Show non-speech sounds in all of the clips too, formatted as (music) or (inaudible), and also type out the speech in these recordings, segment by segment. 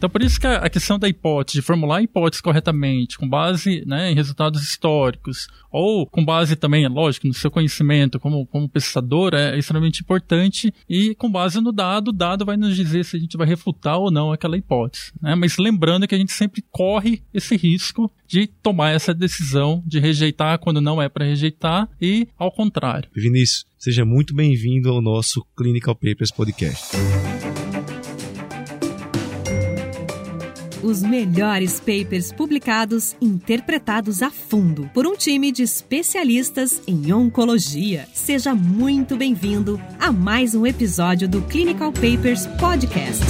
Então, por isso que a questão da hipótese, de formular a hipótese corretamente, com base né, em resultados históricos, ou com base também, lógico, no seu conhecimento como, como pesquisador, é extremamente importante, e com base no dado, o dado vai nos dizer se a gente vai refutar ou não aquela hipótese. Né? Mas lembrando que a gente sempre corre esse risco de tomar essa decisão de rejeitar quando não é para rejeitar e ao contrário. Vinícius, seja muito bem-vindo ao nosso Clinical Papers Podcast. Os melhores papers publicados, interpretados a fundo por um time de especialistas em oncologia. Seja muito bem-vindo a mais um episódio do Clinical Papers Podcast.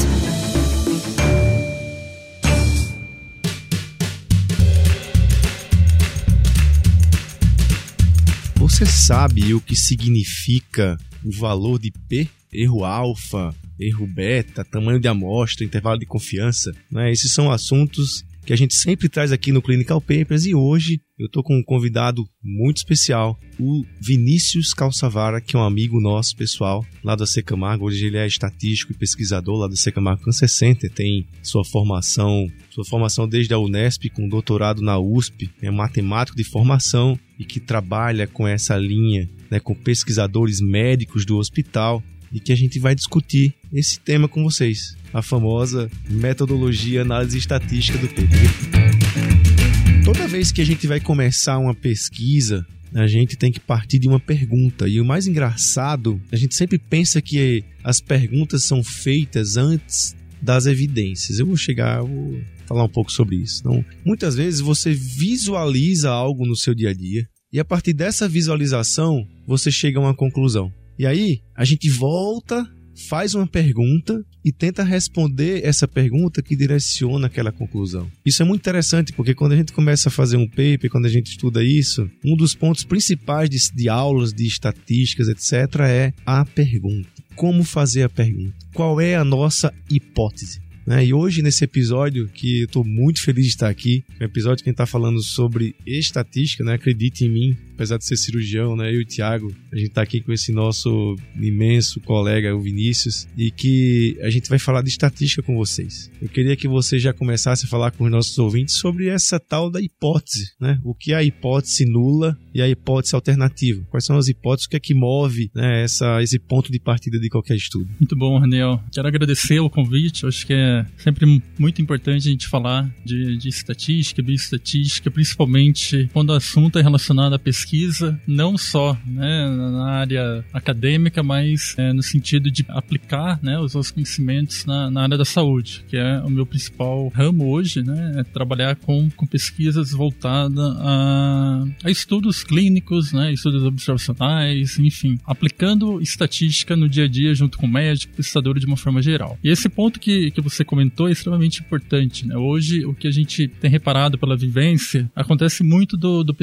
Você sabe o que significa o valor de P? Erro alfa, erro beta, tamanho de amostra, intervalo de confiança, né? Esses são assuntos que a gente sempre traz aqui no Clinical Papers e hoje eu estou com um convidado muito especial, o Vinícius Calçavara, que é um amigo nosso pessoal lá da Secamargo. Hoje ele é estatístico e pesquisador lá da Secamargo Cancer Center, tem sua formação, sua formação desde a Unesp com doutorado na USP, é matemático de formação e que trabalha com essa linha, né, com pesquisadores médicos do hospital e que a gente vai discutir esse tema com vocês, a famosa metodologia análise estatística do PIB. Toda vez que a gente vai começar uma pesquisa, a gente tem que partir de uma pergunta. E o mais engraçado, a gente sempre pensa que as perguntas são feitas antes das evidências. Eu vou chegar, vou falar um pouco sobre isso. Então, muitas vezes você visualiza algo no seu dia a dia e a partir dessa visualização você chega a uma conclusão. E aí, a gente volta, faz uma pergunta e tenta responder essa pergunta que direciona aquela conclusão. Isso é muito interessante porque quando a gente começa a fazer um paper, quando a gente estuda isso, um dos pontos principais de, de aulas, de estatísticas, etc., é a pergunta. Como fazer a pergunta? Qual é a nossa hipótese? Né? E hoje, nesse episódio, que eu estou muito feliz de estar aqui, é um episódio que a gente está falando sobre estatística, né? Acredite em mim, apesar de ser cirurgião, né? Eu e o Thiago, a gente está aqui com esse nosso imenso colega, o Vinícius, e que a gente vai falar de estatística com vocês. Eu queria que você já começasse a falar com os nossos ouvintes sobre essa tal da hipótese, né? O que é a hipótese nula e a hipótese alternativa? Quais são as hipóteses? O que é que move né, essa, esse ponto de partida de qualquer estudo? Muito bom, Raniel. Quero agradecer o convite. Acho que é sempre muito importante a gente falar de, de estatística, bioestatística, principalmente quando o assunto é relacionado à pesquisa, não só né, na área acadêmica, mas é, no sentido de aplicar né, os seus conhecimentos na, na, área da saúde, que é o meu principal ramo hoje, né, é trabalhar com, com pesquisas voltadas a, a estudos clínicos, né, estudos observacionais, enfim, aplicando estatística no dia a dia junto com o médico, pesquisador de uma forma geral. E esse ponto que, que você comentou é extremamente importante. Né? Hoje, o que a gente tem reparado pela vivência, acontece muito do, do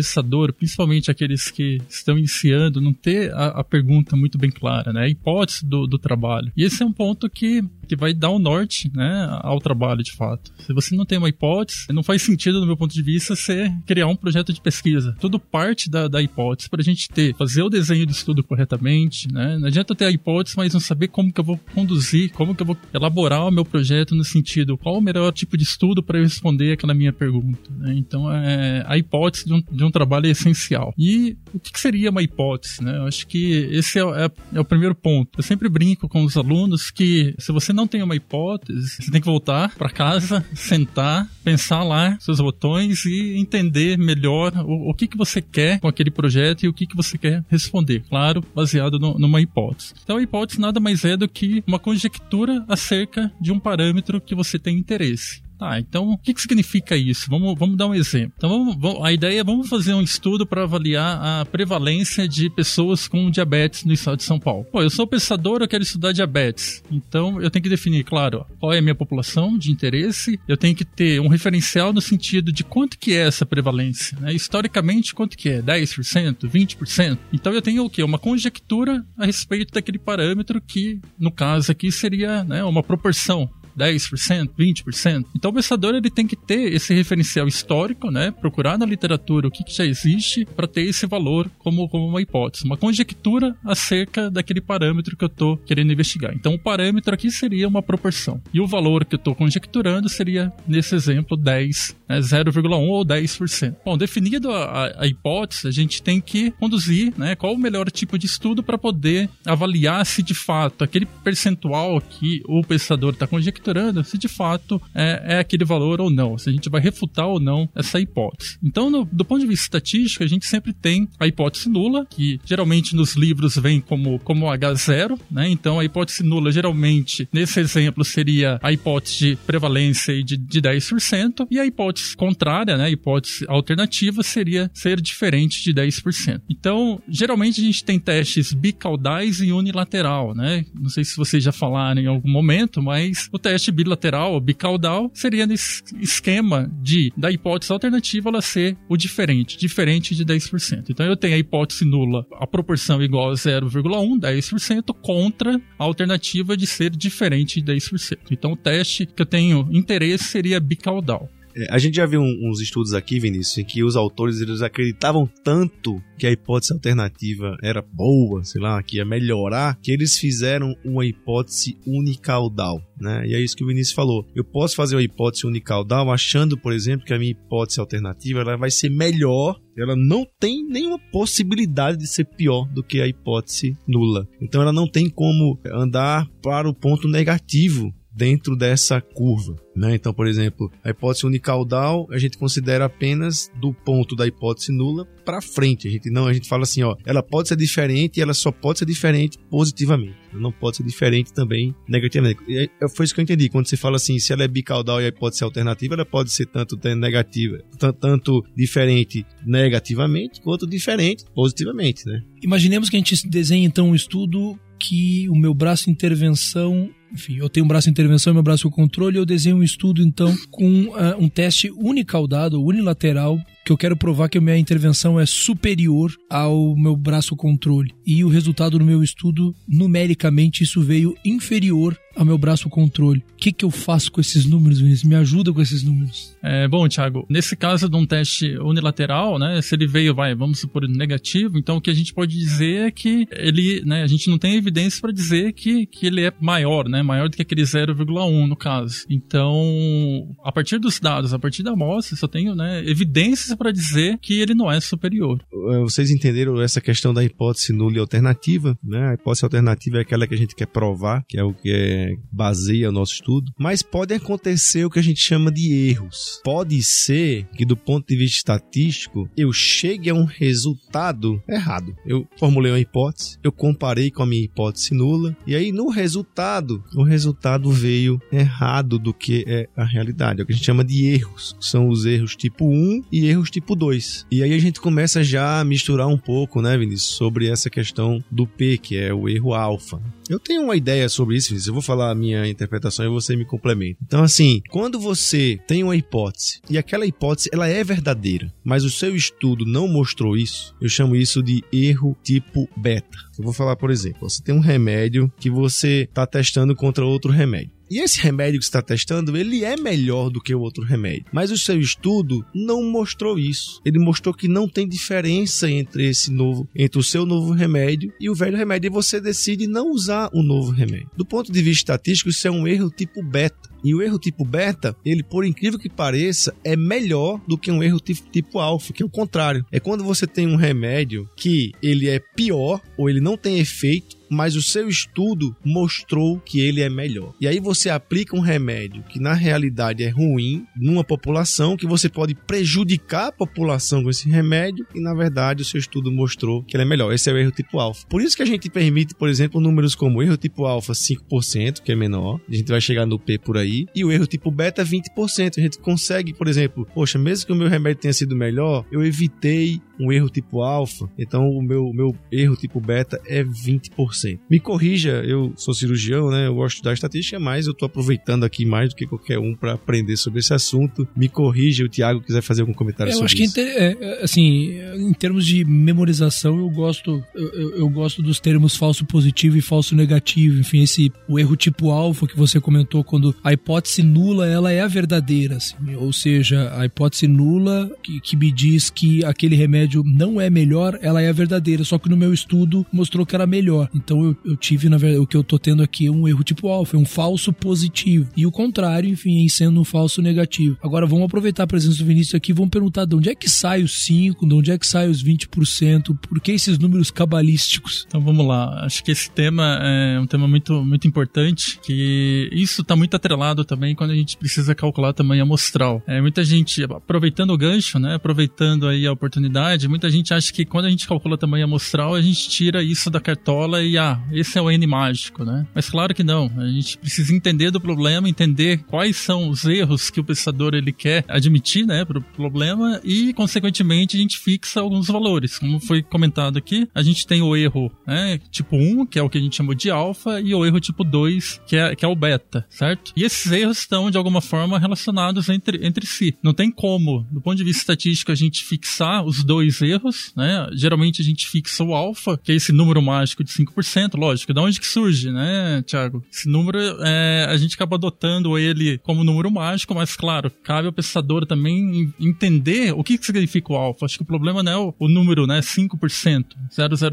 principalmente aqueles que estão iniciando, não ter a, a pergunta muito bem clara, né? a hipótese do, do trabalho. E esse é um ponto que que vai dar o um norte né, ao trabalho de fato. Se você não tem uma hipótese, não faz sentido, no meu ponto de vista, você criar um projeto de pesquisa. Tudo parte da, da hipótese para a gente ter, fazer o desenho do estudo corretamente. Né? Não adianta ter a hipótese, mas não saber como que eu vou conduzir, como que eu vou elaborar o meu projeto no sentido qual o melhor tipo de estudo para eu responder aquela minha pergunta. Né? Então, é, a hipótese de um, de um, trabalho é essencial. E o que, que seria uma hipótese? Né? Eu acho que esse é, é, é o primeiro ponto. Eu sempre brinco com os alunos que se você não tem uma hipótese, você tem que voltar para casa, sentar, pensar lá seus botões e entender melhor o, o, que, que você quer com aquele projeto e o que, que você quer responder. Claro, baseado no, numa hipótese. Então, a hipótese nada mais é do que uma conjectura acerca de um parâmetro que você tem interesse. Tá, então o que, que significa isso? Vamos, vamos dar um exemplo. Então vamos, vamos, a ideia é vamos fazer um estudo para avaliar a prevalência de pessoas com diabetes no estado de São Paulo. Pô, eu sou pensador, eu quero estudar diabetes. Então eu tenho que definir, claro, qual é a minha população de interesse. Eu tenho que ter um referencial no sentido de quanto que é essa prevalência. Né? Historicamente, quanto que é? 10%? 20%? Então eu tenho o quê? Uma conjectura a respeito daquele parâmetro que, no caso aqui, seria né, uma proporção 10%, 20%. Então o pensador ele tem que ter esse referencial histórico, né? Procurar na literatura o que, que já existe para ter esse valor como, como uma hipótese, uma conjectura acerca daquele parâmetro que eu estou querendo investigar. Então o parâmetro aqui seria uma proporção. E o valor que eu estou conjecturando seria, nesse exemplo, 10, né? 0,1 ou 10%. Bom, definido a, a, hipótese, a gente tem que conduzir né, qual o melhor tipo de estudo para poder avaliar se de fato aquele percentual que o pensador está conjecturando, se de fato é, é, aquele valor ou não, se a gente vai refutar ou não essa hipótese. Então, no, do ponto de vista estatístico, a gente sempre tem a hipótese nula, que geralmente nos livros vem como, como H0, né? Então, a hipótese nula, geralmente, nesse exemplo, seria a hipótese de prevalência de, de 10%, e a hipótese contrária, né? A hipótese alternativa seria ser diferente de 10%. Então, geralmente a gente tem testes bicaudais e unilateral, né? Não sei se vocês já falaram em algum momento, mas o teste bilateral ou bicaudal seria nesse esquema de da hipótese alternativa ela ser o diferente, diferente de 10%. Então eu tenho a hipótese nula, a proporção igual a 0,1, 10% contra a alternativa de ser diferente de 10%. Então o teste que eu tenho interesse seria bicaudal. É, a gente já viu uns estudos aqui, Vinícius, em que os autores eles acreditavam tanto que a hipótese alternativa era boa, sei lá, que ia melhorar, que eles fizeram uma hipótese unicaudal, né? E é isso que o Vinícius falou. Eu posso fazer uma hipótese unicaudal achando, por exemplo, que a minha hipótese alternativa ela vai ser melhor, ela não tem nenhuma possibilidade de ser pior do que a hipótese nula. Então ela não tem como andar para o ponto negativo dentro dessa curva. Né? Então, por exemplo, a hipótese unicaudal a gente considera apenas do ponto da hipótese nula para frente. A gente não, a gente fala assim, ó, ela pode ser diferente e ela só pode ser diferente positivamente. Ela não pode ser diferente também negativamente. E foi isso que eu entendi. Quando você fala assim, se ela é bicaudal e a hipótese é alternativa, ela pode ser tanto negativa, tanto diferente negativamente quanto diferente positivamente, né? Imaginemos que a gente desenhe então um estudo que o meu braço intervenção enfim, eu tenho um braço de intervenção e meu braço de controle, eu desenho um estudo então com uh, um teste unicaudado, unilateral, que eu quero provar que a minha intervenção é superior ao meu braço controle. E o resultado do meu estudo, numericamente, isso veio inferior ao meu braço controle. O que, que eu faço com esses números, Vinícius? Me ajuda com esses números. É, bom, Thiago, nesse caso de um teste unilateral, né, se ele veio, vai, vamos supor, negativo, então o que a gente pode dizer é que ele, né, a gente não tem evidência para dizer que, que ele é maior, né, maior do que aquele 0,1 no caso. Então, a partir dos dados, a partir da amostra, só tenho, né, evidências para dizer que ele não é superior. É, vocês entenderam essa questão da hipótese nula e alternativa, né? A hipótese alternativa é aquela que a gente quer provar, que é o que é, baseia o nosso estudo. Mas pode acontecer o que a gente chama de erros. Pode ser que, do ponto de vista estatístico, eu chegue a um resultado errado. Eu formulei uma hipótese, eu comparei com a minha hipótese nula, e aí no resultado, o resultado veio errado do que é a realidade. É o que a gente chama de erros. São os erros tipo 1 e erros tipo 2. E aí a gente começa já a misturar um pouco, né, Vinícius, sobre essa questão do P, que é o erro alfa. Eu tenho uma ideia sobre isso, Vinícius. Eu vou falar a minha interpretação e você me complementa. Então, assim, quando você tem uma hipótese e aquela hipótese ela é verdadeira, mas o seu estudo não mostrou isso, eu chamo isso de erro tipo beta. Eu vou falar, por exemplo, você tem um remédio que você está testando contra outro remédio. E esse remédio que você está testando, ele é melhor do que o outro remédio. Mas o seu estudo não mostrou isso. Ele mostrou que não tem diferença entre esse novo, entre o seu novo remédio e o velho remédio. E você decide não usar o novo remédio. Do ponto de vista estatístico, isso é um erro tipo beta. E o erro tipo beta, ele, por incrível que pareça, é melhor do que um erro tipo, tipo alfa, que é o contrário. É quando você tem um remédio que ele é pior ou ele não tem efeito mas o seu estudo mostrou que ele é melhor. E aí você aplica um remédio que na realidade é ruim numa população que você pode prejudicar a população com esse remédio e na verdade o seu estudo mostrou que ele é melhor. Esse é o erro tipo alfa. Por isso que a gente permite, por exemplo, números como erro tipo alfa 5%, que é menor, a gente vai chegar no P por aí, e o erro tipo beta 20%. A gente consegue, por exemplo, poxa, mesmo que o meu remédio tenha sido melhor, eu evitei um erro tipo alfa, então o meu, meu erro tipo beta é 20%. 100%. Me corrija, eu sou cirurgião, né? Eu gosto de estudar estatística, mas eu tô aproveitando aqui mais do que qualquer um para aprender sobre esse assunto. Me corrija, o Tiago quiser fazer algum comentário eu sobre acho que isso. é, é, assim, em termos de memorização, eu gosto eu, eu, eu gosto dos termos falso positivo e falso negativo. Enfim, esse o erro tipo alfa que você comentou quando a hipótese nula ela é a verdadeira, assim, ou seja, a hipótese nula que, que me diz que aquele remédio não é melhor, ela é a verdadeira. Só que no meu estudo mostrou que era melhor. Então eu, eu tive na verdade o que eu tô tendo aqui é um erro tipo alfa, é um falso positivo. E o contrário, enfim, em sendo um falso negativo. Agora vamos aproveitar a presença do Vinícius aqui, vamos perguntar de onde é que sai os 5, de onde é que sai os 20%, por que esses números cabalísticos? Então vamos lá. Acho que esse tema é um tema muito, muito importante, que isso está muito atrelado também quando a gente precisa calcular tamanho amostral. É, muita gente, aproveitando o gancho, né, aproveitando aí a oportunidade, muita gente acha que quando a gente calcula tamanho amostral, a gente tira isso da cartola e, ah, esse é o N mágico, né? Mas claro que não. A gente precisa entender do problema, entender quais são os erros que o pensador ele quer admitir, né, para o problema e, consequentemente, a gente fixa alguns valores. Como foi comentado aqui, a gente tem o erro né, tipo 1, que é o que a gente chamou de alfa, e o erro tipo 2, que é, que é o beta, certo? E esses erros estão, de alguma forma, relacionados entre, entre si. Não tem como, do ponto de vista estatístico, a gente fixar os dois erros, né? Geralmente a gente fixa o alfa, que é esse número mágico de 5%, lógico. Da onde que surge, né, Thiago? Esse número, é, a gente acaba adotando ele como número mágico, mas, claro, cabe ao pensador também entender o que, que significa o alfa. Acho que o problema não é o, o número, né, 5%,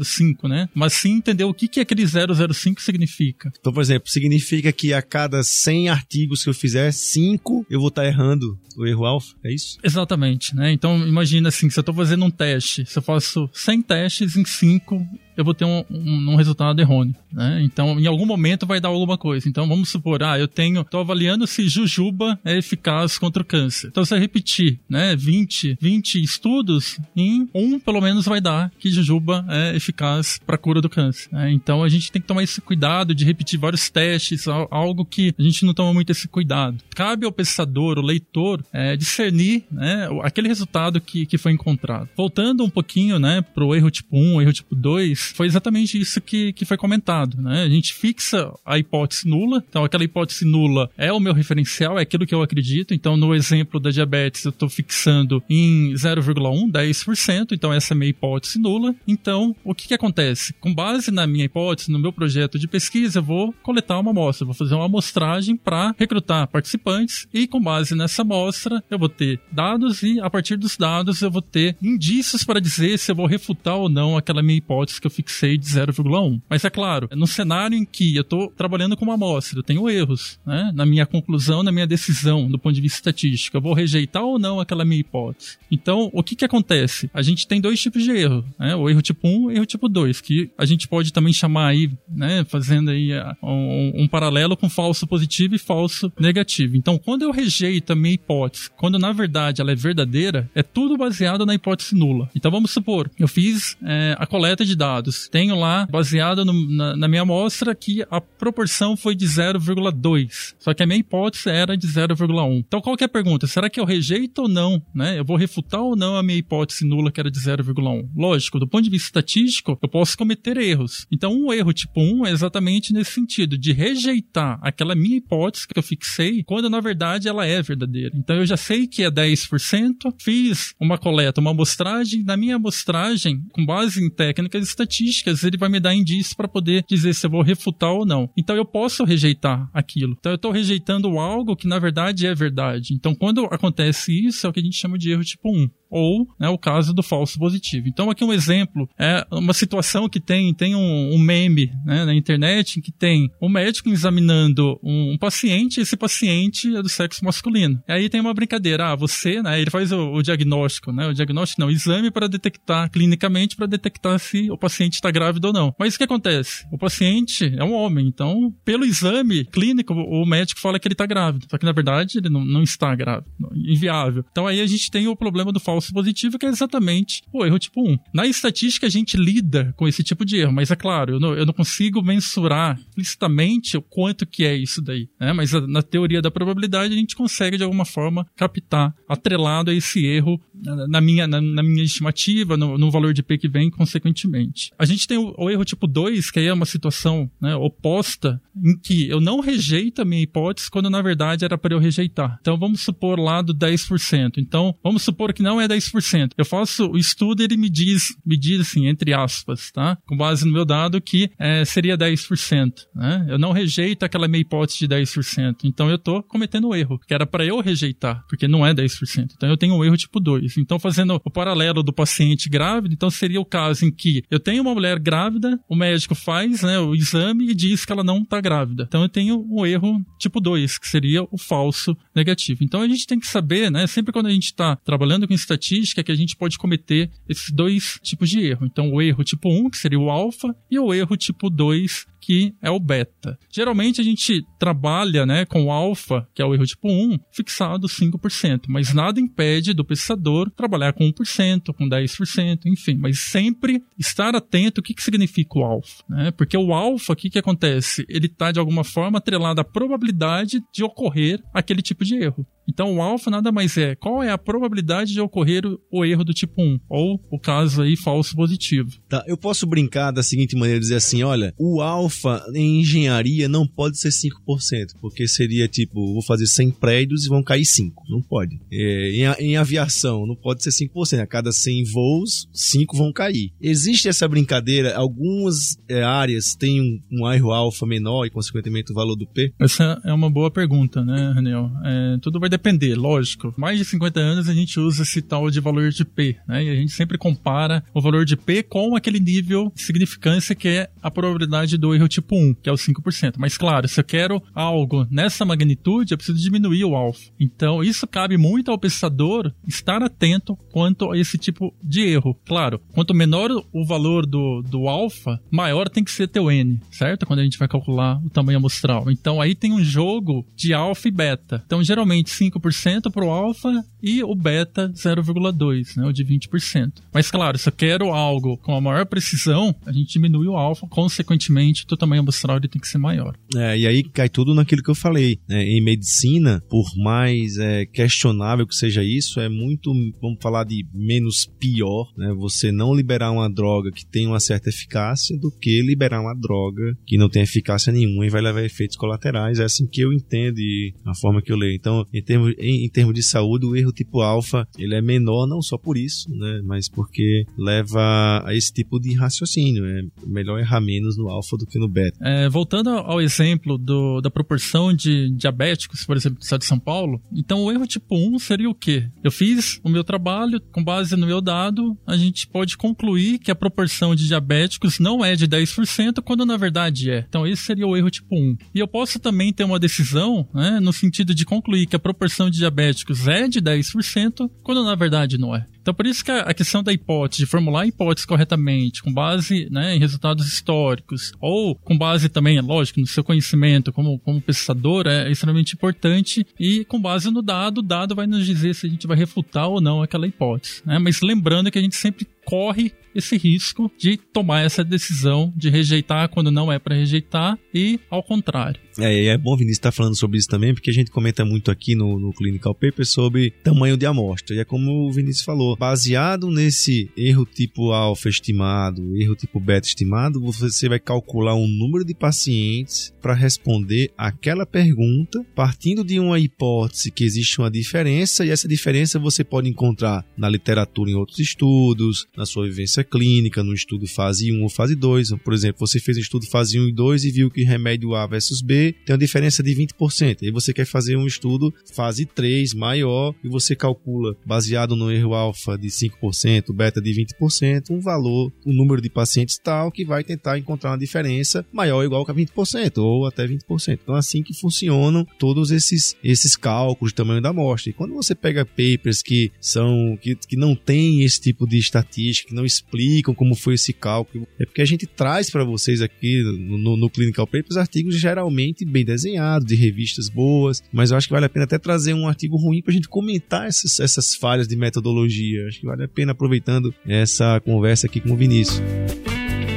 005, né? Mas sim entender o que, que aquele 005 significa. Então, por exemplo, significa que a cada 100 artigos que eu fizer, 5 eu vou estar errando o erro alfa, é isso? Exatamente, né? Então, imagina assim, se eu estou fazendo um teste, se eu faço 100 testes em 5, eu vou ter um, um, um, resultado errôneo, né? Então, em algum momento vai dar alguma coisa. Então, vamos supor, ah, eu tenho, tô avaliando se jujuba é eficaz contra o câncer. Então, eu repetir, né, 20, 20 estudos, em um pelo menos vai dar que jujuba é eficaz para cura do câncer. Né? Então, a gente tem que tomar esse cuidado de repetir vários testes, algo que a gente não toma muito esse cuidado. Cabe ao pensador, o leitor, é, discernir, né, aquele resultado que, que foi encontrado. Voltando um pouquinho, né, pro erro tipo 1, erro tipo 2, foi exatamente isso que, que foi comentado, né? A gente fixa a hipótese nula, então aquela hipótese nula é o meu referencial, é aquilo que eu acredito, então no exemplo da diabetes eu estou fixando em 0,1, 10%, então essa é a minha hipótese nula. Então, o que que acontece? Com base na minha hipótese, no meu projeto de pesquisa, eu vou coletar uma amostra, vou fazer uma amostragem para recrutar participantes e com base nessa amostra eu vou ter dados e a partir dos dados eu vou ter indícios para dizer se eu vou refutar ou não aquela minha hipótese que eu fixei de 0,1. Mas é claro, no cenário em que eu estou trabalhando com uma amostra, eu tenho erros né, na minha conclusão, na minha decisão, do ponto de vista estatístico. Eu vou rejeitar ou não aquela minha hipótese. Então, o que, que acontece? A gente tem dois tipos de erro, né? O erro tipo 1 e o erro tipo 2, que a gente pode também chamar aí, né, fazendo aí um, um paralelo com falso positivo e falso negativo. Então, quando eu rejeito a minha hipótese, quando na verdade ela é verdadeira, é tudo baseado na hipótese nula. Então, vamos supor, eu fiz é, a coleta de dados, tenho lá, baseado no, na, na minha amostra, que a proporção foi de 0,2. Só que a minha hipótese era de 0,1. Então, qual que é a pergunta? Será que eu rejeito ou não? Né? Eu vou refutar ou não a minha hipótese nula, que era de 0,1? Lógico, do ponto de vista estatístico, eu posso cometer erros. Então, um erro tipo 1 é exatamente nesse sentido, de rejeitar aquela minha hipótese que eu fixei, quando na verdade ela é verdadeira. Então, eu já sei que é 10%, fiz uma coleta, uma amostragem, na minha amostragem, com base em técnicas estatísticas, ele vai me dar indícios para poder dizer se eu vou refutar ou não. Então, eu posso rejeitar aquilo. Então, eu estou rejeitando algo que na verdade é verdade. Então, quando acontece isso, é o que a gente chama de erro tipo 1 ou né, o caso do falso positivo. Então aqui um exemplo é uma situação que tem tem um, um meme né, na internet que tem um médico examinando um, um, paciente e esse paciente é do sexo masculino. E aí tem uma brincadeira, ah, você, né, ele faz o, o diagnóstico, né, o diagnóstico não, exame para detectar clinicamente para detectar se o paciente está grávido ou não. Mas o que acontece? O paciente é um homem, então pelo exame clínico o médico fala que ele está grávido, só que na verdade ele não, não está grávido, inviável. Então aí a gente tem o problema do falso falso positivo, que é exatamente o erro tipo 1. Na estatística, a gente lida com esse tipo de erro, mas é claro, eu não, eu não consigo mensurar explicitamente o quanto que é isso daí, né? Mas na teoria da probabilidade, a gente consegue, de alguma forma, captar atrelado a esse erro na minha, na, na minha estimativa, no, no, valor de P que vem, consequentemente. A gente tem o, o erro tipo 2, que aí é uma situação né, oposta, em que eu não rejeito a minha hipótese quando na verdade era para eu rejeitar. Então vamos supor lá do 10%. Então vamos supor que não é 10%. Eu faço o estudo ele me diz, me diz assim, entre aspas, tá? Com base no meu dado que é, seria 10%. Né? Eu não rejeito aquela minha hipótese de 10%. Então eu estou cometendo um erro, que era para eu rejeitar, porque não é 10%. Então eu tenho um erro tipo 2. Então fazendo o paralelo do paciente grávido, então seria o caso em que eu tenho uma mulher grávida, o médico faz né, o exame e diz que ela não está grávida. Então eu tenho um erro tipo 2, que seria o falso negativo. Então a gente tem que saber, né, sempre quando a gente está trabalhando com estatística, que a gente pode cometer esses dois tipos de erro. Então o erro tipo 1, que seria o alfa, e o erro tipo 2, que é o beta. Geralmente a gente trabalha né, com o alfa, que é o erro tipo 1, fixado 5%, mas nada impede do pesquisador trabalhar com 1%, com 10%, enfim, mas sempre estar atento o que, que significa o alfa. Né? Porque o alfa, o que, que acontece? Ele está de alguma forma atrelado à probabilidade de ocorrer aquele tipo de erro. Então o alfa nada mais é qual é a probabilidade de ocorrer o, erro do tipo 1, ou o caso aí falso positivo. Tá, eu posso brincar da seguinte maneira, dizer assim, olha, o alfa em engenharia não pode ser 5%, porque seria tipo, vou fazer 100 prédios e vão cair 5, não pode. É, em, em, aviação não pode ser 5%, a cada 100 voos, 5 vão cair. Existe essa brincadeira, algumas é, áreas têm um, um alfa menor e consequentemente o valor do P? Essa é uma boa pergunta, né, Raniel? É, tudo vai depender, lógico. Mais de 50 anos a gente usa esse tal de valor de P, né? E a gente sempre compara o valor de P com aquele nível de significância que é a probabilidade do erro tipo 1, que é o 5%. Mas claro, se eu quero algo nessa magnitude, eu preciso diminuir o alfa. Então, isso cabe muito ao pesquisador estar atento quanto a esse tipo de erro. Claro, quanto menor o valor do, do alfa, maior tem que ser teu N, certo? Quando a gente vai calcular o tamanho amostral. Então, aí tem um jogo de alfa e beta. Então, geralmente, 5% para o alfa e o beta 0,2%, né, o de 20%. Mas claro, se eu quero algo com a maior precisão, a gente diminui o alfa, consequentemente o tamanho amostral tem que ser maior. É, e aí cai tudo naquilo que eu falei. Né? Em medicina, por mais é, questionável que seja isso, é muito, vamos falar de menos pior, né? você não liberar uma droga que tem uma certa eficácia do que liberar uma droga que não tem eficácia nenhuma e vai levar efeitos colaterais. É assim que eu entendo e a forma que eu leio. Então, em termos, em, em termos de saúde, o erro tipo alfa ele é menor não só por isso, né, mas porque leva a esse tipo de raciocínio. É melhor errar menos no alfa do que no beta. É, voltando ao exemplo do, da proporção de diabéticos, por exemplo, do estado de São Paulo, então o erro tipo 1 seria o quê? Eu fiz o meu trabalho, com base no meu dado, a gente pode concluir que a proporção de diabéticos não é de 10%, quando na verdade é. Então esse seria o erro tipo 1. E eu posso também ter uma decisão, né, no sentido de concluir que a proporção de diabéticos é de 10%, quando na verdade não é. Então, por isso que a questão da hipótese, de formular a hipótese corretamente, com base né, em resultados históricos, ou com base também, é lógico, no seu conhecimento como, como pesquisador, é extremamente importante, e com base no dado, o dado vai nos dizer se a gente vai refutar ou não aquela hipótese. Né? Mas lembrando que a gente sempre corre esse risco de tomar essa decisão de rejeitar quando não é para rejeitar e ao contrário. É, é bom Vinícius estar tá falando sobre isso também, porque a gente comenta muito aqui no, no Clinical Paper sobre tamanho de amostra. E é como o Vinícius falou, baseado nesse erro tipo alfa estimado, erro tipo beta estimado, você vai calcular um número de pacientes para responder aquela pergunta, partindo de uma hipótese que existe uma diferença, e essa diferença você pode encontrar na literatura em outros estudos, na sua vivência clínica, no estudo fase 1 ou fase 2. Por exemplo, você fez um estudo fase 1 e 2 e viu que remédio A versus B tem uma diferença de 20%. Aí você quer fazer um estudo fase 3 maior e você calcula, baseado no erro alfa de 5%, beta de 20%, um valor, um número de pacientes tal que vai tentar encontrar uma diferença maior ou igual a 20% ou até 20%. Então, é assim que funcionam todos esses, esses cálculos de tamanho da amostra. E quando você pega papers que são que, que não tem esse tipo de estatística, que não explicam explicam como foi esse cálculo. É porque a gente traz para vocês aqui no, no, Clinical Papers artigos geralmente bem desenhados, de revistas boas, mas eu acho que vale a pena até trazer um artigo ruim para a gente comentar essas, essas falhas de metodologia. Acho que vale a pena aproveitando essa conversa aqui com o Vinícius.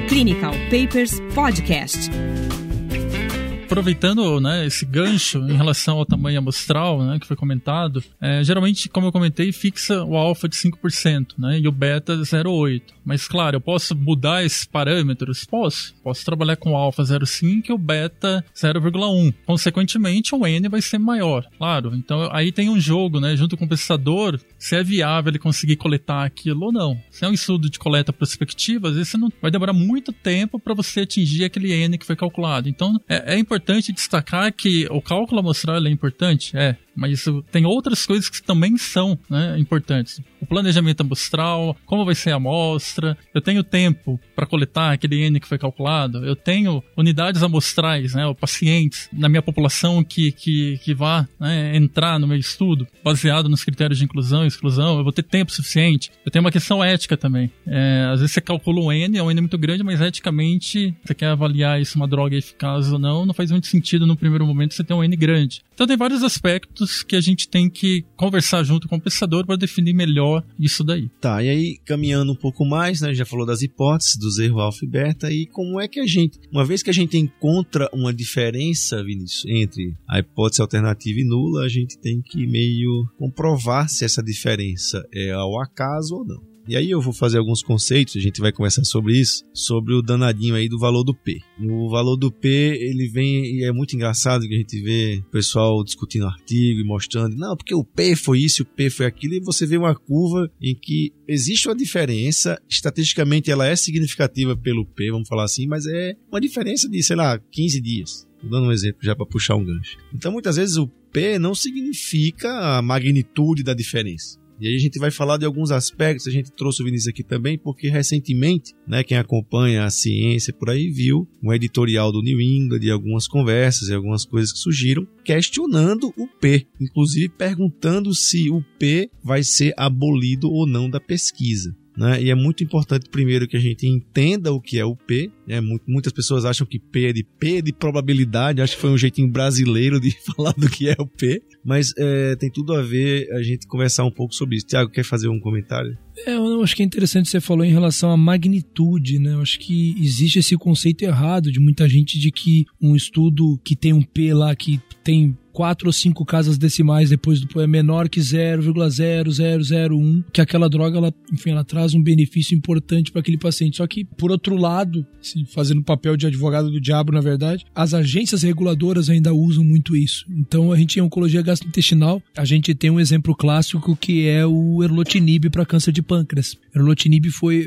Clinical Papers Podcast aproveitando né, esse gancho em relação ao tamanho amostral, né, que foi comentado, é, geralmente, como eu comentei, fixa o alfa de 5% né, e o beta 0,8%. Mas, claro, eu posso mudar esses parâmetros? Posso. Posso trabalhar com o alfa 0,5 e o beta 0,1. Consequentemente, o N vai ser maior. Claro, então aí tem um jogo, né, junto com o processador, se é viável ele conseguir coletar aquilo ou não. Se é um estudo de coleta prospectiva, às vezes você não vai demorar muito tempo para você atingir aquele N que foi calculado. Então, é, é importante importante destacar que o cálculo amostral é importante, é, mas tem outras coisas que também são né, importantes. O planejamento amostral, como vai ser a amostra, eu tenho tempo para coletar aquele N que foi calculado, eu tenho unidades amostrais, né, pacientes na minha população que, que, que vá né, entrar no meu estudo, baseado nos critérios de inclusão e exclusão, eu vou ter tempo suficiente. Eu tenho uma questão ética também. É, às vezes você calcula um N, é um N muito grande, mas eticamente você quer avaliar se uma droga é eficaz ou não, não faz muito sentido no primeiro momento você ter um N grande. Então tem vários aspectos que a gente tem que conversar junto com o pensador para definir melhor isso daí. Tá, e aí caminhando um pouco mais, né, já falou das hipóteses, dos erros alfa e beta, e como é que a gente, uma vez que a gente encontra uma diferença, Vinícius, entre a hipótese alternativa e nula, a gente tem que meio comprovar se essa diferença é ao acaso ou não. E aí eu vou fazer alguns conceitos, a gente vai conversar sobre isso, sobre o danadinho aí do valor do P. O valor do P, ele vem e é muito engraçado que a gente vê o pessoal discutindo artigo e mostrando, não, porque o P foi isso, o P foi aquilo, e você vê uma curva em que existe uma diferença, estatisticamente ela é significativa pelo P, vamos falar assim, mas é uma diferença de, sei lá, 15 dias. Estou dando um exemplo já para puxar um gancho. Então, muitas vezes o P não significa a magnitude da diferença. E aí a gente vai falar de alguns aspectos, a gente trouxe o Vinícius aqui também, porque recentemente, né, quem acompanha a ciência por aí viu um editorial do New England de algumas conversas e algumas coisas que surgiram questionando o P, inclusive perguntando se o P vai ser abolido ou não da pesquisa. Né? E é muito importante, primeiro, que a gente entenda o que é o P. Né? Muitas pessoas acham que P é de P é de probabilidade, acho que foi um jeitinho brasileiro de (laughs) falar do que é o P. Mas é, tem tudo a ver a gente conversar um pouco sobre isso. Tiago, quer fazer um comentário? É, eu acho que é interessante você falou em relação à magnitude, né? Eu acho que existe esse conceito errado de muita gente de que um estudo que tem um P lá que tem quatro ou cinco casas decimais depois do é menor que 0,0001, que aquela droga, ela, enfim, ela traz um benefício importante para aquele paciente. Só que, por outro lado, assim, fazendo papel de advogado do diabo, na verdade, as agências reguladoras ainda usam muito isso. Então, a gente em oncologia gastrointestinal, a gente tem um exemplo clássico que é o erlotinib para câncer de pâncreas. Erlotinib foi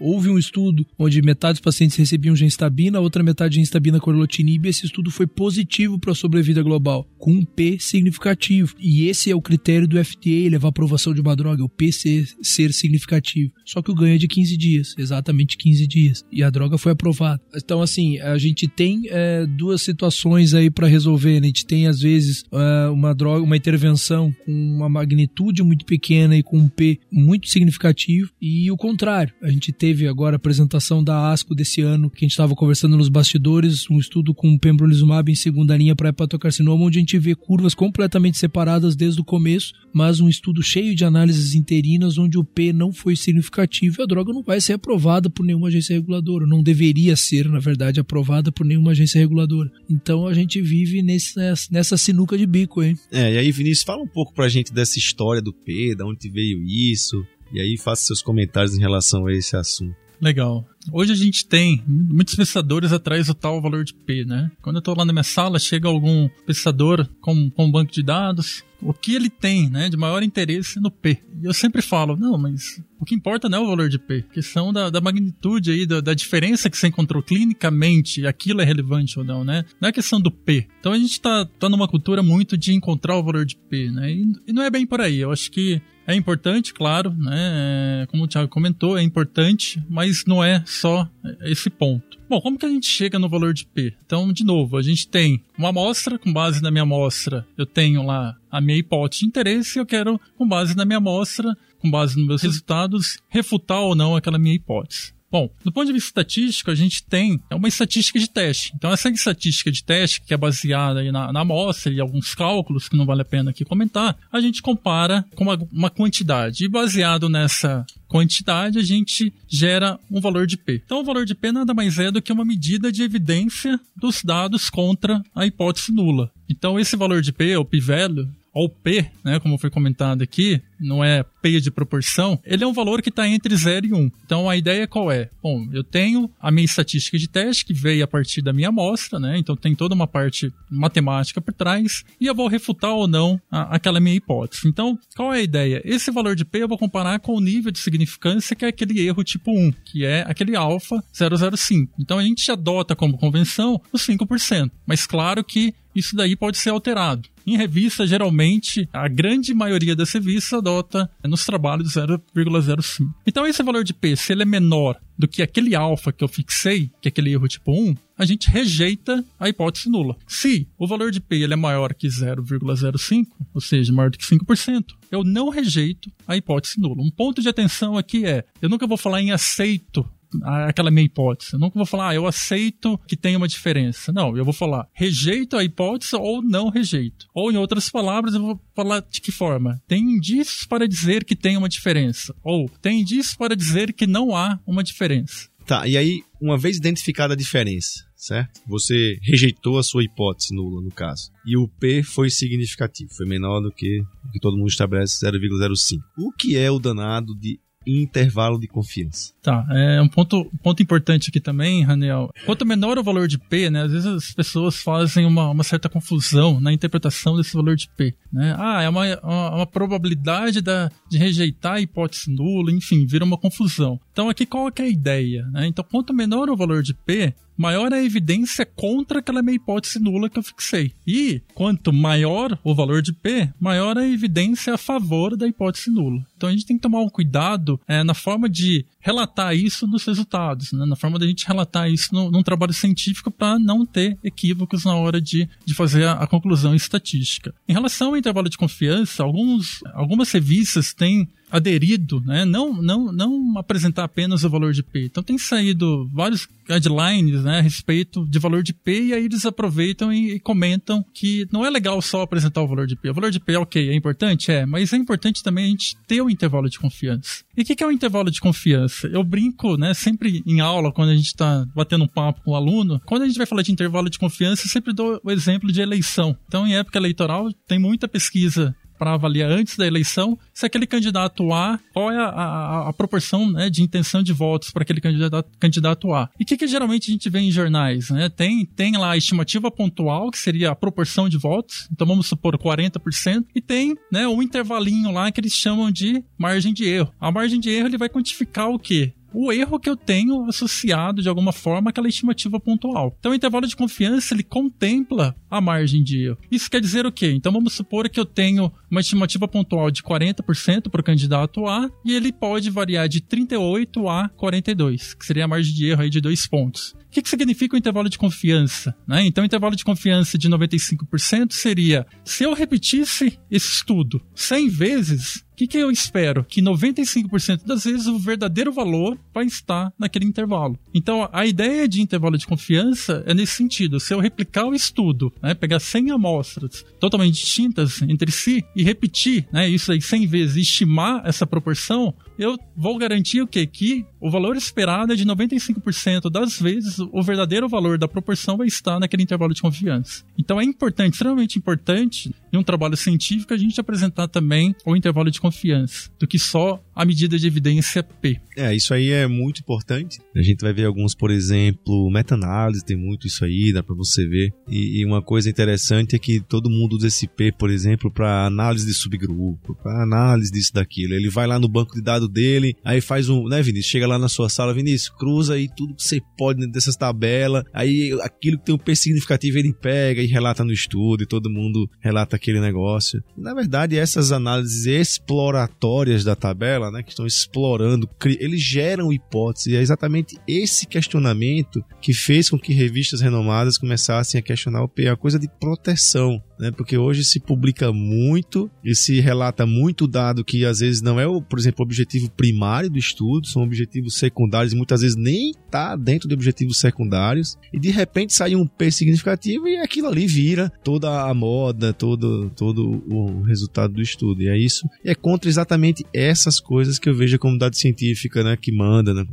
houve um estudo onde metade dos pacientes recebiam genstabina, a outra metade genstabina com erlotinib, e esse estudo foi positivo para a sobrevida global com um P significativo. E esse é o critério do FDA levar a aprovação de uma droga, o P ser, ser significativo. Só que o ganho é de 15 dias, exatamente 15 dias. E a droga foi aprovada. Então, assim, a gente tem é, duas situações aí para resolver. Né? A gente tem, às vezes, é, uma droga, uma intervenção com uma magnitude muito pequena e com um P muito significativo. E o contrário. A gente teve agora a apresentação da ASCO desse ano, que a gente estava conversando nos bastidores, um estudo com pembrolizumab em segunda linha para hepatocarcinoma onde a gente vê curvas completamente separadas desde o começo, mas um estudo cheio de análises interinas onde o P não foi significativo e a droga não vai ser aprovada por nenhuma agência reguladora, não deveria ser, na verdade, aprovada por nenhuma agência reguladora. Então a gente vive nesse, nessa sinuca de bico, hein? É, e aí, Vinícius, fala um pouco pra gente dessa história do P, da onde veio isso, e aí faça seus comentários em relação a esse assunto. Legal. Hoje a gente tem muitos pensadores atrás do tal valor de P, né? Quando eu estou lá na minha sala, chega algum pensador com, com um banco de dados, o que ele tem, né, de maior interesse no P. E eu sempre falo, não, mas o que importa não é o valor de P, questão da, da magnitude aí, da, da, diferença que você encontrou clinicamente, aquilo é relevante ou não, né? Não é questão do P. Então a gente tá, tá numa cultura muito de encontrar o valor de P, né? E, e não é bem por aí. Eu acho que é importante, claro, né? Como o Thiago comentou, é importante, mas não é só esse ponto. Bom, como que a gente chega no valor de P? Então, de novo, a gente tem uma amostra, com base na minha amostra, eu tenho lá a minha hipótese de interesse e eu quero, com base na minha amostra, com base nos meus resultados, refutar ou não aquela minha hipótese. Bom, do ponto de vista estatístico, a gente tem uma estatística de teste. Então, essa estatística de teste, que é baseada na, na amostra e alguns cálculos que não vale a pena aqui comentar, a gente compara com uma, uma quantidade. E baseado nessa quantidade, a gente gera um valor de P. Então, o valor de P nada mais é do que uma medida de evidência dos dados contra a hipótese nula. Então, esse valor de P, o p-value, ou P, né, como foi comentado aqui, não é P de proporção, ele é um valor que está entre 0 e 1. Um. Então a ideia qual é? Bom, eu tenho a minha estatística de teste que veio a partir da minha amostra, né? Então tem toda uma parte matemática por trás e eu vou refutar ou não a, aquela minha hipótese. Então, qual é a ideia? Esse valor de P eu vou comparar com o nível de significância que é aquele erro tipo 1, que é aquele alfa 005. Então a gente adota como convenção os 5%, mas claro que isso daí pode ser alterado. Em revista, geralmente, a grande maioria das revistas adota nos trabalhos 0,05. Então, esse valor de P, se ele é menor do que aquele alfa que eu fixei, que é aquele erro tipo 1, a gente rejeita a hipótese nula. Se o valor de P ele é maior que 0,05, ou seja, maior do que 5%, eu não rejeito a hipótese nula. Um ponto de atenção aqui é, eu nunca vou falar em aceito aquela minha hipótese. Eu nunca vou falar, ah, eu aceito que tem uma diferença. Não, eu vou falar, rejeito a hipótese ou não rejeito. Ou, em outras palavras, eu vou falar de que forma? Tem indícios para dizer que tem uma diferença. Ou tem indícios para dizer que não há uma diferença. Tá, e aí, uma vez identificada a diferença, certo? Você rejeitou a sua hipótese nula, no caso. E o P foi significativo, foi menor do que o que todo mundo estabelece, 0,05. O que é o danado de intervalo de confiança. Tá, é um ponto, ponto importante aqui também, Raniel. Quanto menor o valor de P, né, às vezes as pessoas fazem uma, uma certa confusão na interpretação desse valor de P. Né? Ah, é uma, uma, uma probabilidade da, de rejeitar a hipótese nula, enfim, vira uma confusão. Então aqui qual é a ideia? Né? Então quanto menor o valor de P, maior a evidência contra aquela minha hipótese nula que eu fixei. E quanto maior o valor de P, maior a evidência a favor da hipótese nula. Então a gente tem que tomar um cuidado é, na forma de relatar isso nos resultados, né? na forma da gente relatar isso no, num trabalho científico para não ter equívocos na hora de, de fazer a, a, conclusão estatística. Em relação ao intervalo de confiança, alguns, algumas revistas têm aderido, né? não, não, não apresentar apenas o valor de P. Então tem saído vários guidelines né, a respeito de valor de P e aí eles aproveitam e, e, comentam que não é legal só apresentar o valor de P. O valor de P, ok, é importante? É, mas é importante também a gente ter o um intervalo de confiança. E o que, que, é o intervalo de confiança? Eu brinco, né, sempre em aula, quando a gente está batendo um papo com o aluno, quando a gente vai falar de intervalo de confiança, eu sempre dou o exemplo de eleição. Então, em época eleitoral, tem muita pesquisa para avaliar antes da eleição se aquele candidato A, qual é a, a, a proporção né, de intenção de votos para aquele candidato, candidato A. E o que, que, geralmente a gente vê em jornais? Né? Tem, tem lá a estimativa pontual, que seria a proporção de votos, então vamos supor 40%, e tem né, um intervalinho lá que eles chamam de margem de erro. A margem de erro ele vai quantificar o quê? o erro que eu tenho associado de alguma forma àquela estimativa pontual. Então, o intervalo de confiança ele contempla a margem de erro. Isso quer dizer o quê? Então, vamos supor que eu tenho uma estimativa pontual de 40% para o candidato A e ele pode variar de 38 a 42, que seria a margem de erro aí de dois pontos. O que, que significa o intervalo de confiança? Né? Então, o intervalo de confiança de 95% seria se eu repetisse esse estudo 100 vezes, o que, que eu espero? Que 95% das vezes o verdadeiro valor vai estar naquele intervalo. Então, a ideia de intervalo de confiança é nesse sentido. Se eu replicar o estudo, né, pegar 100 amostras totalmente distintas entre si e repetir né, isso aí 100 vezes estimar essa proporção, eu vou garantir o quê? Que o valor esperado é de 95% das vezes o verdadeiro valor da proporção vai estar naquele intervalo de confiança. Então é importante, extremamente importante, em um trabalho científico, a gente apresentar também o intervalo de confiança, do que só a medida de evidência P. É, isso aí é muito importante. A gente vai ver alguns, por exemplo, meta-análise, tem muito isso aí, dá para você ver. E, e, uma coisa interessante é que todo mundo usa esse P, por exemplo, para análise de subgrupo, para análise disso daquilo. Ele vai lá no banco de dados dele, aí faz um, né, Vinícius? Chega lá na sua sala, Vinícius, cruza aí tudo que você pode dentro dessas tabelas, aí aquilo que tem um P significativo ele pega e relata no estudo e todo mundo relata aquele negócio. Na verdade, essas análises exploratórias da tabela, né, que estão explorando, eles geram hipóteses, e é exatamente esse questionamento que fez com que revistas renomadas começassem a questionar o P, a coisa de proteção né? Porque hoje se publica muito e se relata muito dado que às vezes não é, o, por exemplo, o objetivo primário do estudo, são objetivos secundários e muitas vezes nem está dentro de objetivos secundários. E de repente sai um P significativo e aquilo ali vira toda a moda, todo, todo o resultado do estudo. E é isso. E é contra exatamente essas coisas que eu vejo a comunidade científica né, que manda, né,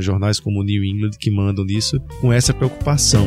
jornais como o New England que mandam nisso com essa preocupação.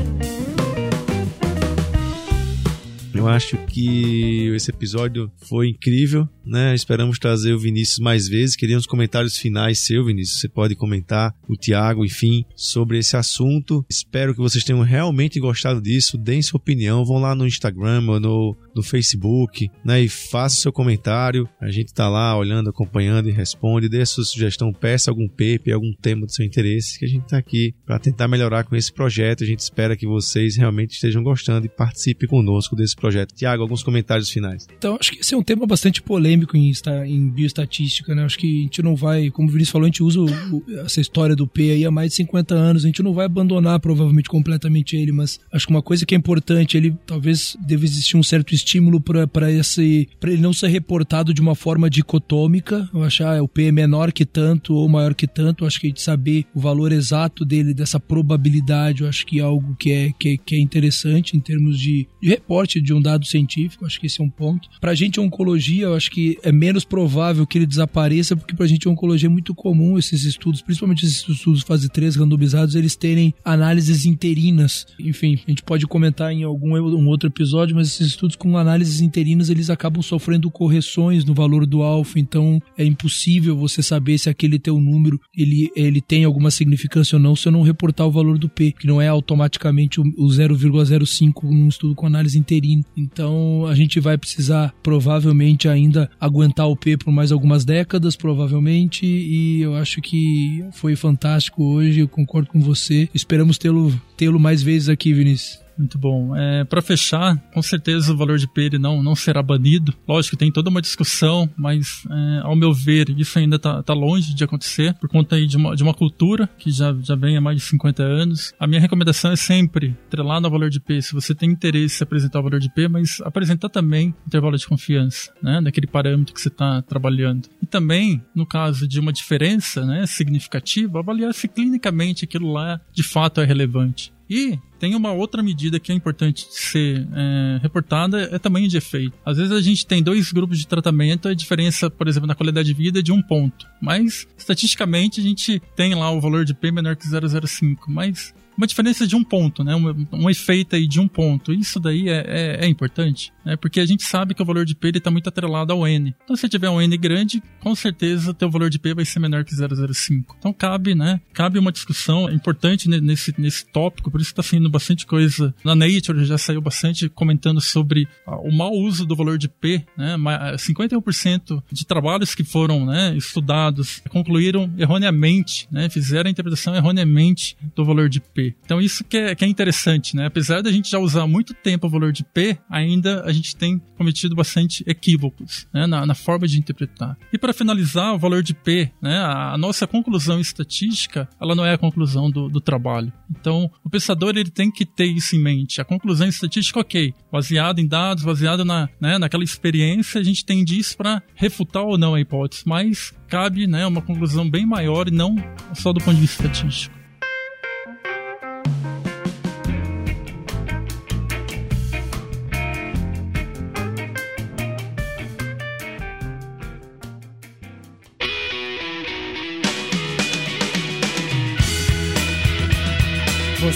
Acho que esse episódio foi incrível, né? Esperamos trazer o Vinícius mais vezes. Queríamos comentários finais seu, Vinícius. Você pode comentar, o Tiago, enfim, sobre esse assunto. Espero que vocês tenham realmente gostado disso. Deem sua opinião, vão lá no Instagram ou no, no Facebook, né? E faça seu comentário. A gente tá lá olhando, acompanhando e responde. Dê a sua sugestão, peça algum paper, algum tema do seu interesse, que a gente tá aqui para tentar melhorar com esse projeto. A gente espera que vocês realmente estejam gostando e participem conosco desse projeto. Tiago, alguns comentários finais. Então, acho que esse é um tema bastante polêmico em, em bioestatística, né? Acho que a gente não vai, como o Vinícius falou, a gente usa o, essa história do P aí há mais de 50 anos, a gente não vai abandonar provavelmente completamente ele, mas acho que uma coisa que é importante, ele talvez deve existir um certo estímulo para esse para ele não ser reportado de uma forma dicotômica. Eu achar ah, o P é menor que tanto ou maior que tanto, acho que a gente saber o valor exato dele, dessa probabilidade, eu acho que é algo que é, que é, que é interessante em termos de, de reporte de um dado científico, acho que esse é um ponto. Gente, a oncologia, eu acho que é menos provável que ele desapareça, porque pra gente, a oncologia é muito comum esses estudos, principalmente esses estudos fase 3 randomizados, eles terem análises interinas. Enfim, a gente pode comentar em algum um outro episódio, mas esses estudos com análises interinas, eles acabam sofrendo correções no valor do alfa, então é impossível você saber se aquele teu número, ele, ele tem alguma significância ou não, se eu não reportar o valor do P, que não é automaticamente o, o 0,05 num estudo com análise interina. Então a gente vai precisar provavelmente ainda aguentar o P por mais algumas décadas, provavelmente, e eu acho que foi fantástico hoje, eu concordo com você. Esperamos tê-lo tê-lo mais vezes aqui, Vinícius. Muito bom. É, para fechar, com certeza o valor de P não, não será banido. Lógico que tem toda uma discussão, mas é, ao meu ver, isso ainda está tá longe de acontecer por conta aí de uma, de uma cultura que já, já vem há mais de 50 anos. A minha recomendação é sempre trelar no valor de P. Se você tem interesse em apresentar o valor de P, mas apresentar também intervalo de confiança, né, daquele parâmetro que você está trabalhando. E também, no caso de uma diferença né, significativa, avaliar se clinicamente aquilo lá de fato é relevante. E tem uma outra medida que é importante ser é, reportada, é tamanho de efeito. Às vezes a gente tem dois grupos de tratamento, a diferença, por exemplo, na qualidade de vida é de um ponto. Mas, estatisticamente, a gente tem lá o valor de P menor que 0,05. Mas uma diferença de um ponto, né? Um, um efeito aí de um ponto. Isso daí é, é, é importante, né? Porque a gente sabe que o valor de P está muito atrelado ao N. Então, se tiver um N grande, com certeza teu valor de P vai ser menor que 0,05. Então, cabe, né? Cabe uma discussão importante nesse, nesse tópico, por isso está saindo bastante coisa. Na Nature já saiu bastante comentando sobre ah, o mau uso do valor de P, né? 51% de trabalhos que foram né, estudados concluíram erroneamente, né? Fizeram a interpretação erroneamente do valor de P. Então isso que é, que é interessante, né? Apesar da gente já usar muito tempo o valor de P, ainda a gente tem cometido bastante equívocos né? na, na, forma de interpretar. E para finalizar, o valor de P, né? A, a, nossa conclusão estatística, ela não é a conclusão do, do trabalho. Então, o pensador ele tem que ter isso em mente. A conclusão estatística, ok, baseado em dados, baseado na, né, naquela experiência, a gente tem disso para refutar ou não a hipótese, mas cabe né, uma conclusão bem maior e não só do ponto de vista estatístico.